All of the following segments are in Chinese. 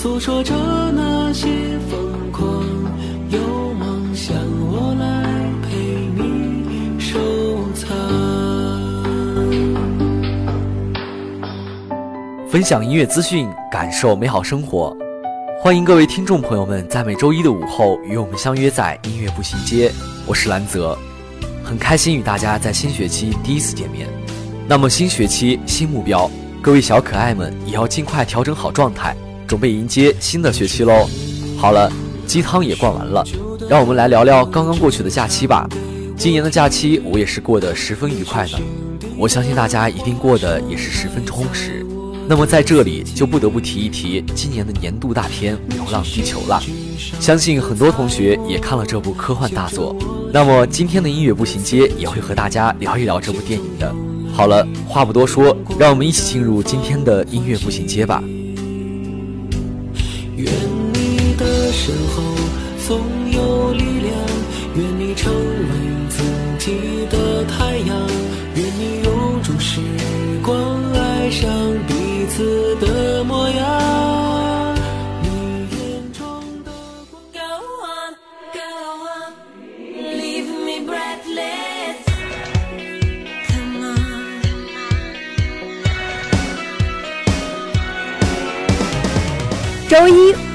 诉说着那些疯狂。有梦想，我来陪你收藏。分享音乐资讯，感受美好生活。欢迎各位听众朋友们在每周一的午后与我们相约在音乐步行街，我是兰泽，很开心与大家在新学期第一次见面。那么新学期新目标，各位小可爱们也要尽快调整好状态，准备迎接新的学期喽。好了，鸡汤也灌完了，让我们来聊聊刚刚过去的假期吧。今年的假期我也是过得十分愉快的，我相信大家一定过得也是十分充实。那么在这里就不得不提一提今年的年度大片《流浪地球》了，相信很多同学也看了这部科幻大作。那么今天的音乐步行街也会和大家聊一聊这部电影的。好了，话不多说，让我们一起进入今天的音乐步行街吧。身后总有力量，愿你成为自己的太阳，愿你永驻时光，爱上彼此的。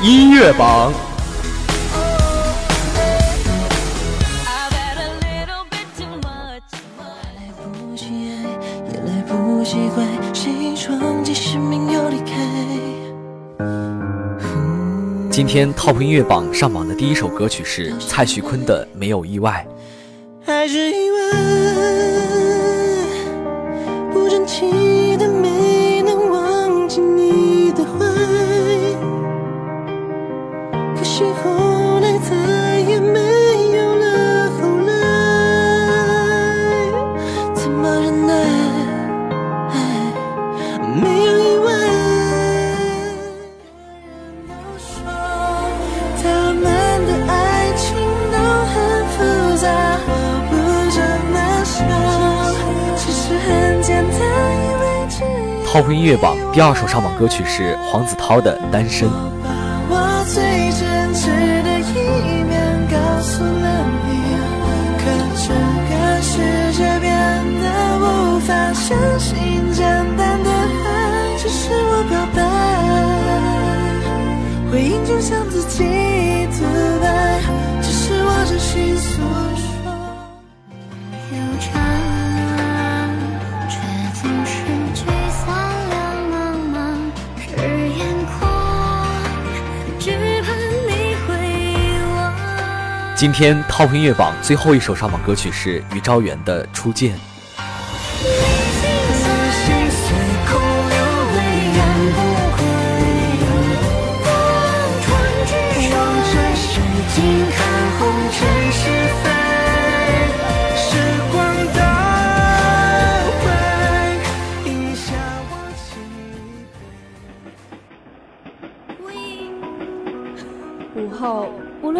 音乐榜。今天 Top 音乐榜上榜的第一首歌曲是蔡徐坤的《没有意外》。还是意外，不争气可惜后来再也没有了后来，怎么忍耐？没有意外。都说他们的爱情都很复杂，我不这么想，其实很简单，因为只有 Top 音乐榜第二首上榜歌曲是黄子韬的《单身》。相信，简单的爱只是我表白，回应就像自己独白，只是我真心诉说。悠长，却总是聚散两茫茫。是眼眶，只盼你回望。今天 Top 音乐榜最后一首上榜歌曲是于昭元的《初见》。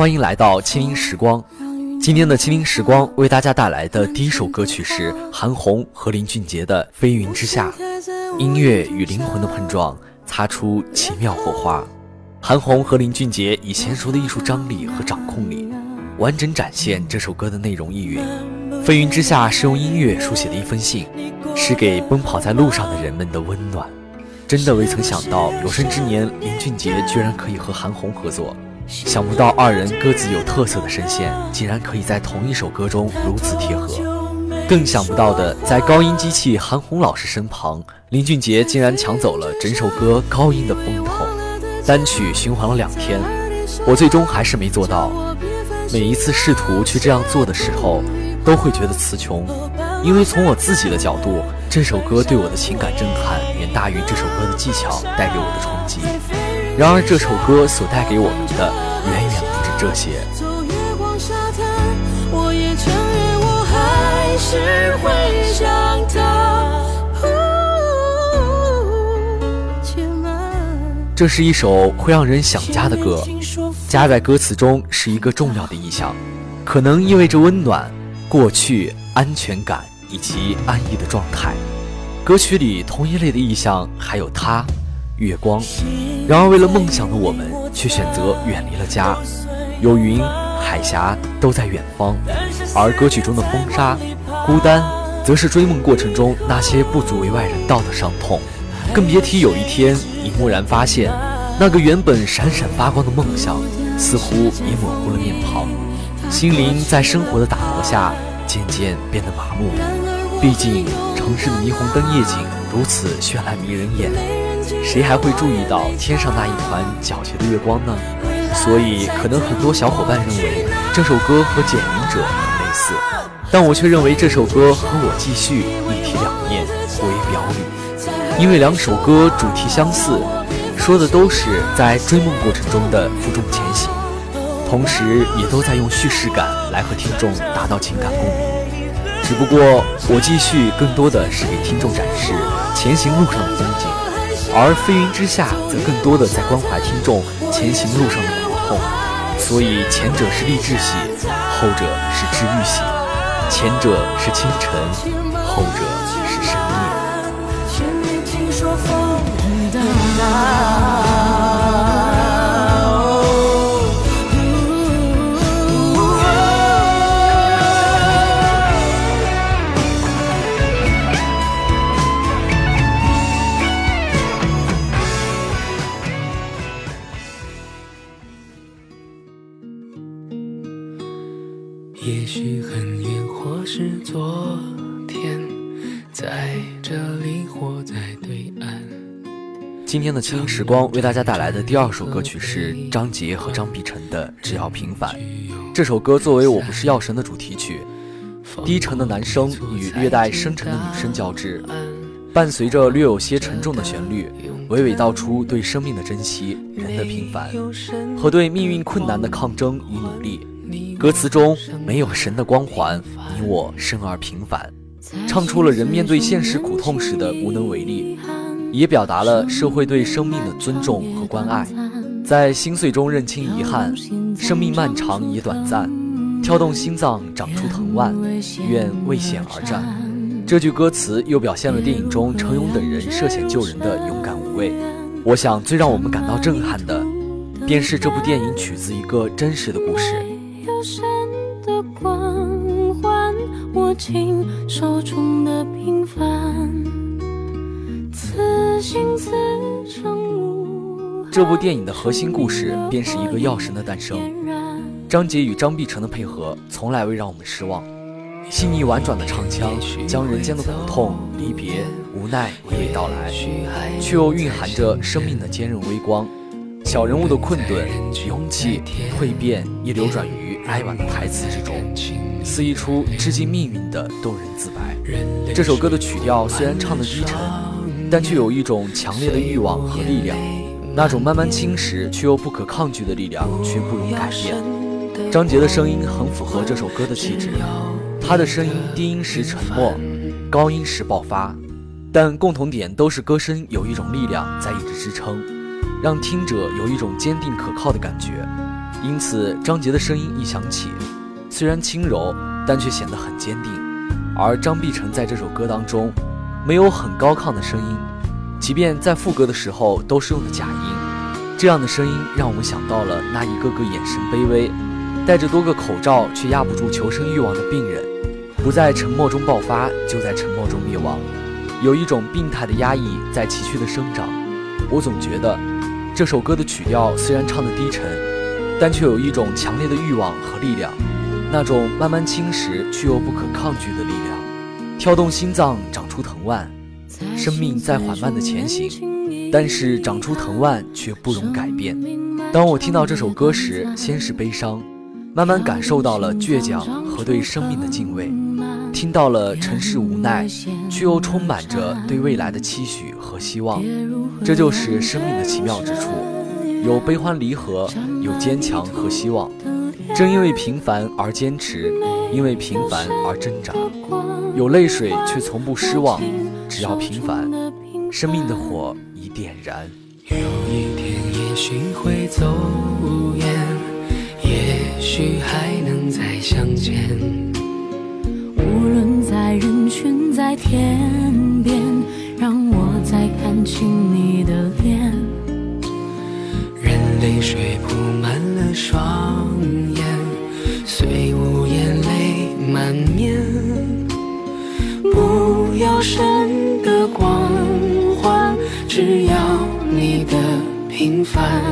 欢迎来到清音时光。今天的清音时光为大家带来的第一首歌曲是韩红和林俊杰的《飞云之下》，音乐与灵魂的碰撞，擦出奇妙火花。韩红和林俊杰以娴熟的艺术张力和掌控力，完整展现这首歌的内容意蕴。《飞云之下》是用音乐书写的一封信，是给奔跑在路上的人们的温暖。真的未曾想到，有生之年林俊杰居然可以和韩红合作。想不到二人各自有特色的声线，竟然可以在同一首歌中如此贴合。更想不到的，在高音机器韩红老师身旁，林俊杰竟然抢走了整首歌高音的风头。单曲循环了两天，我最终还是没做到。每一次试图去这样做的时候，都会觉得词穷，因为从我自己的角度，这首歌对我的情感震撼远大于这首歌的技巧带给我的冲击。然而，这首歌所带给我们的远远不止这些。走月光沙滩，我也承认我还是会想他。且慢这是一首会让人想家的歌，家在歌词中是一个重要的意象，可能意味着温暖、过去、安全感以及安逸的状态。歌曲里同一类的意象还有他、月光。然而，为了梦想的我们，却选择远离了家。有云、海峡都在远方，而歌曲中的风沙、孤单，则是追梦过程中那些不足为外人道的伤痛。更别提有一天，你蓦然发现，那个原本闪闪发光的梦想，似乎也模糊了面庞。心灵在生活的打磨下，渐渐变得麻木。毕竟，城市的霓虹灯夜景如此绚烂迷人眼，谁还会注意到天上那一团皎洁的月光呢？所以，可能很多小伙伴认为这首歌和《简云者》很类似，但我却认为这首歌和我继续一体两面，为表里。因为两首歌主题相似，说的都是在追梦过程中的负重前行，同时也都在用叙事感来和听众达到情感共鸣。只不过我继续更多的是给听众展示前行路上的风景，而飞云之下则更多的在关怀听众前行路上的苦痛。所以前者是励志系，后者是治愈系；前者是清晨，后者是深夜。也许很远，或是昨天，在这里或在对岸。今天的清音时光为大家带来的第二首歌曲是张杰和张碧晨的《只要平凡》。这首歌作为《我不是药神》的主题曲，低沉的男声与略带深沉的女声交织，伴随着略有些沉重的旋律，娓娓道出对生命的珍惜、人的平凡和对命运困难的抗争与努力。歌词中没有神的光环，你我生而平凡，唱出了人面对现实苦痛时的无能为力。也表达了社会对生命的尊重和关爱，在心碎中认清遗憾，生命漫长也短暂，跳动心脏长出藤蔓，愿为险而战。这句歌词又表现了电影中程勇等人涉险救人的勇敢无畏。我想最让我们感到震撼的，便是这部电影取自一个真实的故事。握紧手中的平凡，此心此生无这部电影的核心故事便是一个药神的诞生。张杰与张碧晨的配合从来未让我们失望，细腻婉转的唱腔将人间的苦痛、离别、无奈娓娓道来，却又蕴含着生命的坚韧微光。小人物的困顿、勇气、蜕变，亦流转于哀婉的台词之中，肆意出致敬命运的动人自白。这首歌的曲调虽然唱得低沉，但却有一种强烈的欲望和力量，那种慢慢侵蚀却又不可抗拒的力量，却不容改变。张杰的声音很符合这首歌的气质，他的声音低音时沉默，高音时爆发，但共同点都是歌声有一种力量在一直支撑，让听者有一种坚定可靠的感觉。因此，张杰的声音一响起，虽然轻柔，但却显得很坚定。而张碧晨在这首歌当中，没有很高亢的声音，即便在副歌的时候都是用的假音。这样的声音让我们想到了那一个个眼神卑微。戴着多个口罩却压不住求生欲望的病人，不在沉默中爆发，就在沉默中灭亡。有一种病态的压抑在崎岖的生长。我总觉得，这首歌的曲调虽然唱得低沉，但却有一种强烈的欲望和力量，那种慢慢侵蚀却又不可抗拒的力量，跳动心脏，长出藤蔓。生命在缓慢的前行，但是长出藤蔓却不容改变。当我听到这首歌时，先是悲伤。慢慢感受到了倔强和对生命的敬畏，听到了尘世无奈，却又充满着对未来的期许和希望。这就是生命的奇妙之处，有悲欢离合，有坚强和希望。正因为平凡而坚持，因为平凡而挣扎，有泪水却从不失望。只要平凡，生命的火已点燃。有一天也许会走远，也许还能再相见。无论在人群，在天边，让我再看清你的脸。泪水铺满了双眼，虽无言泪满面。不要神的光环，只要你的平凡。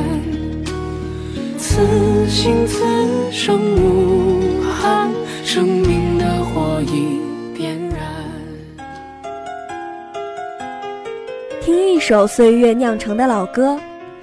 此心此生无憾，生命的火已点燃。听一首岁月酿成的老歌，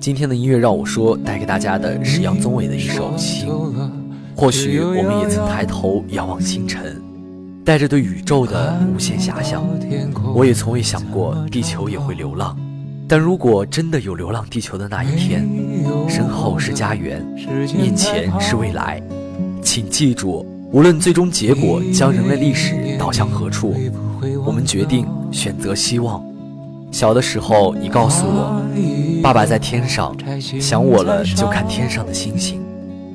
今天的音乐让我说，带给大家的是杨宗纬的一首《情》。或许我们也曾抬头仰望星辰，带着对宇宙的无限遐想。我也从未想过地球也会流浪，但如果真的有流浪地球的那一天，身后是家园，面前是未来，请记住，无论最终结果将人类历史导向何处，我们决定选择希望。小的时候，你告诉我，爸爸在天上，想我了就看天上的星星。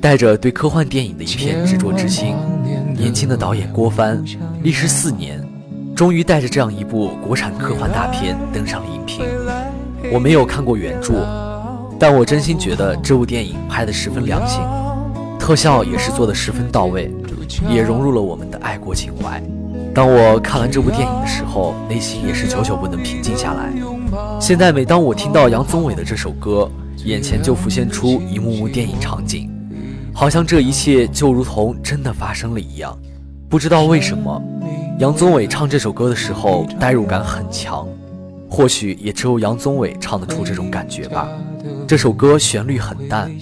带着对科幻电影的一片执着之心，年轻的导演郭帆历时四年，终于带着这样一部国产科幻大片登上了荧屏。我没有看过原著，但我真心觉得这部电影拍得十分良心，特效也是做得十分到位，也融入了我们的爱国情怀。当我看完这部电影的时候，内心也是久久不能平静下来。现在每当我听到杨宗纬的这首歌，眼前就浮现出一幕幕电影场景。好像这一切就如同真的发生了一样。不知道为什么，杨宗纬唱这首歌的时候代入感很强，或许也只有杨宗纬唱得出这种感觉吧。这首歌旋律很淡，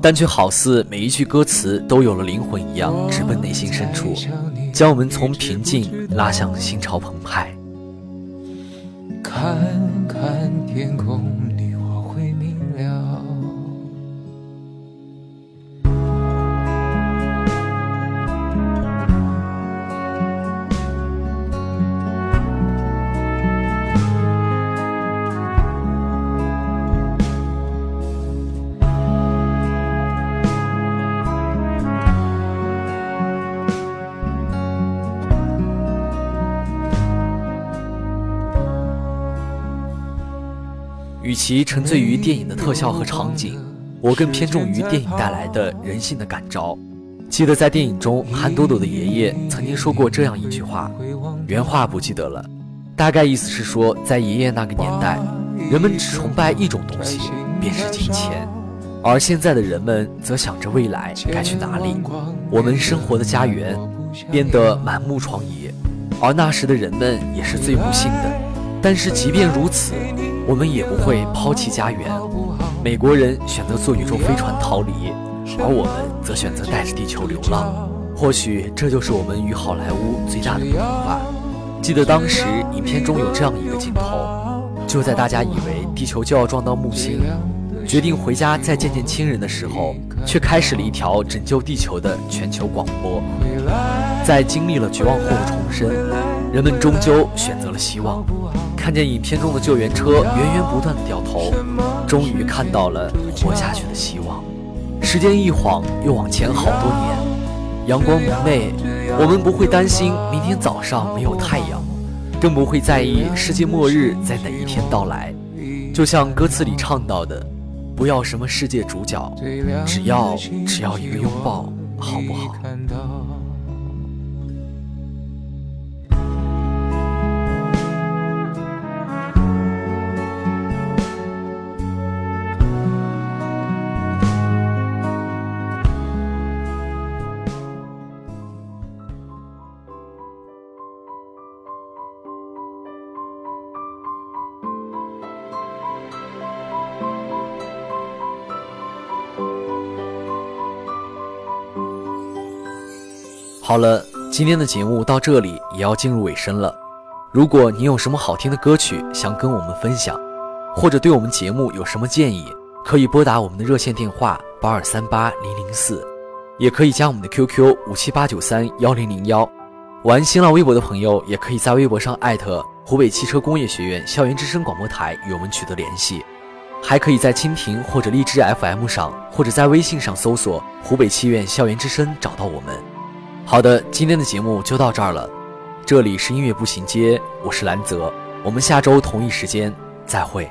但却好似每一句歌词都有了灵魂一样，直奔内心深处，将我们从平静拉向心潮澎湃。看看天空其沉醉于电影的特效和场景，我更偏重于电影带来的人性的感召。记得在电影中，韩朵朵的爷爷曾经说过这样一句话，原话不记得了，大概意思是说，在爷爷那个年代，人们只崇拜一种东西，便是金钱，而现在的人们则想着未来该去哪里。我们生活的家园变得满目疮痍，而那时的人们也是最不幸的。但是即便如此，我们也不会抛弃家园。美国人选择坐宇宙飞船逃离，而我们则选择带着地球流浪。或许这就是我们与好莱坞最大的不同吧。记得当时影片中有这样一个镜头，就在大家以为地球就要撞到木星，决定回家再见见亲人的时候，却开始了一条拯救地球的全球广播。在经历了绝望后的重生，人们终究选择了希望。看见影片中的救援车源源不断的掉头，终于看到了活下去的希望。时间一晃又往前好多年，阳光明媚，我们不会担心明天早上没有太阳，更不会在意世界末日在哪一天到来。就像歌词里唱到的，不要什么世界主角，只要只要一个拥抱，好不好？好了，今天的节目到这里也要进入尾声了。如果你有什么好听的歌曲想跟我们分享，或者对我们节目有什么建议，可以拨打我们的热线电话八二三八零零四，也可以加我们的 QQ 五七八九三幺零零幺。玩新浪微博的朋友，也可以在微博上艾特湖北汽车工业学院校园之声广播台与我们取得联系，还可以在蜻蜓或者荔枝 FM 上，或者在微信上搜索湖北汽院校园之声找到我们。好的，今天的节目就到这儿了。这里是音乐步行街，我是兰泽，我们下周同一时间再会。